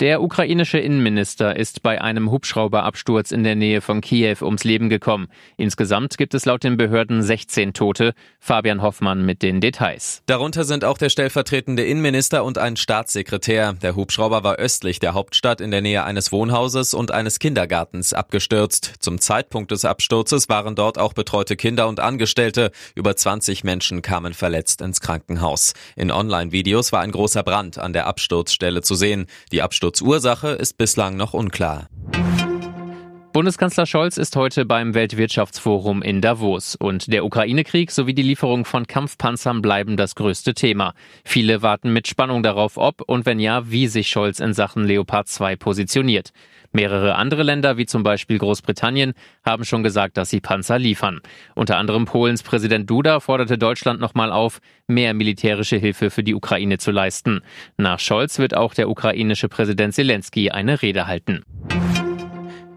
Der ukrainische Innenminister ist bei einem Hubschrauberabsturz in der Nähe von Kiew ums Leben gekommen. Insgesamt gibt es laut den Behörden 16 Tote. Fabian Hoffmann mit den Details. Darunter sind auch der stellvertretende Innenminister und ein Staatssekretär. Der Hubschrauber war östlich der Hauptstadt in der Nähe eines Wohnhauses und eines Kindergartens abgestürzt. Zum Zeitpunkt des Absturzes waren dort auch betreute Kinder und Angestellte. Über 20 Menschen kamen verletzt ins Krankenhaus. In Online-Videos war ein großer Brand an der Absturzstelle zu sehen. Die Absturz Sturzursache ist bislang noch unklar. Bundeskanzler Scholz ist heute beim Weltwirtschaftsforum in Davos und der Ukraine-Krieg sowie die Lieferung von Kampfpanzern bleiben das größte Thema. Viele warten mit Spannung darauf, ob und wenn ja, wie sich Scholz in Sachen Leopard 2 positioniert. Mehrere andere Länder, wie zum Beispiel Großbritannien, haben schon gesagt, dass sie Panzer liefern. Unter anderem Polens Präsident Duda forderte Deutschland nochmal auf, mehr militärische Hilfe für die Ukraine zu leisten. Nach Scholz wird auch der ukrainische Präsident Zelensky eine Rede halten.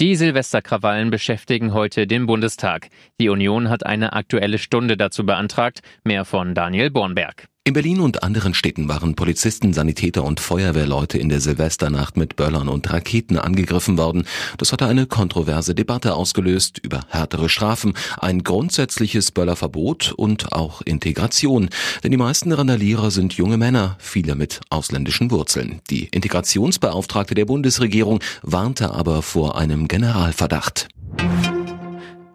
Die Silvesterkrawallen beschäftigen heute den Bundestag. Die Union hat eine aktuelle Stunde dazu beantragt. Mehr von Daniel Bornberg. In Berlin und anderen Städten waren Polizisten, Sanitäter und Feuerwehrleute in der Silvesternacht mit Böllern und Raketen angegriffen worden. Das hatte eine kontroverse Debatte ausgelöst über härtere Strafen, ein grundsätzliches Böllerverbot und auch Integration. Denn die meisten Randalierer sind junge Männer, viele mit ausländischen Wurzeln. Die Integrationsbeauftragte der Bundesregierung warnte aber vor einem Generalverdacht.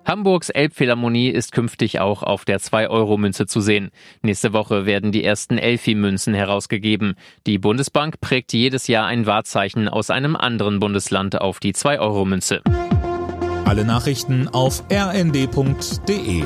Hamburgs Elbphilharmonie ist künftig auch auf der 2-Euro-Münze zu sehen. Nächste Woche werden die ersten Elfi-Münzen herausgegeben. Die Bundesbank prägt jedes Jahr ein Wahrzeichen aus einem anderen Bundesland auf die 2-Euro-Münze. Alle Nachrichten auf rnd.de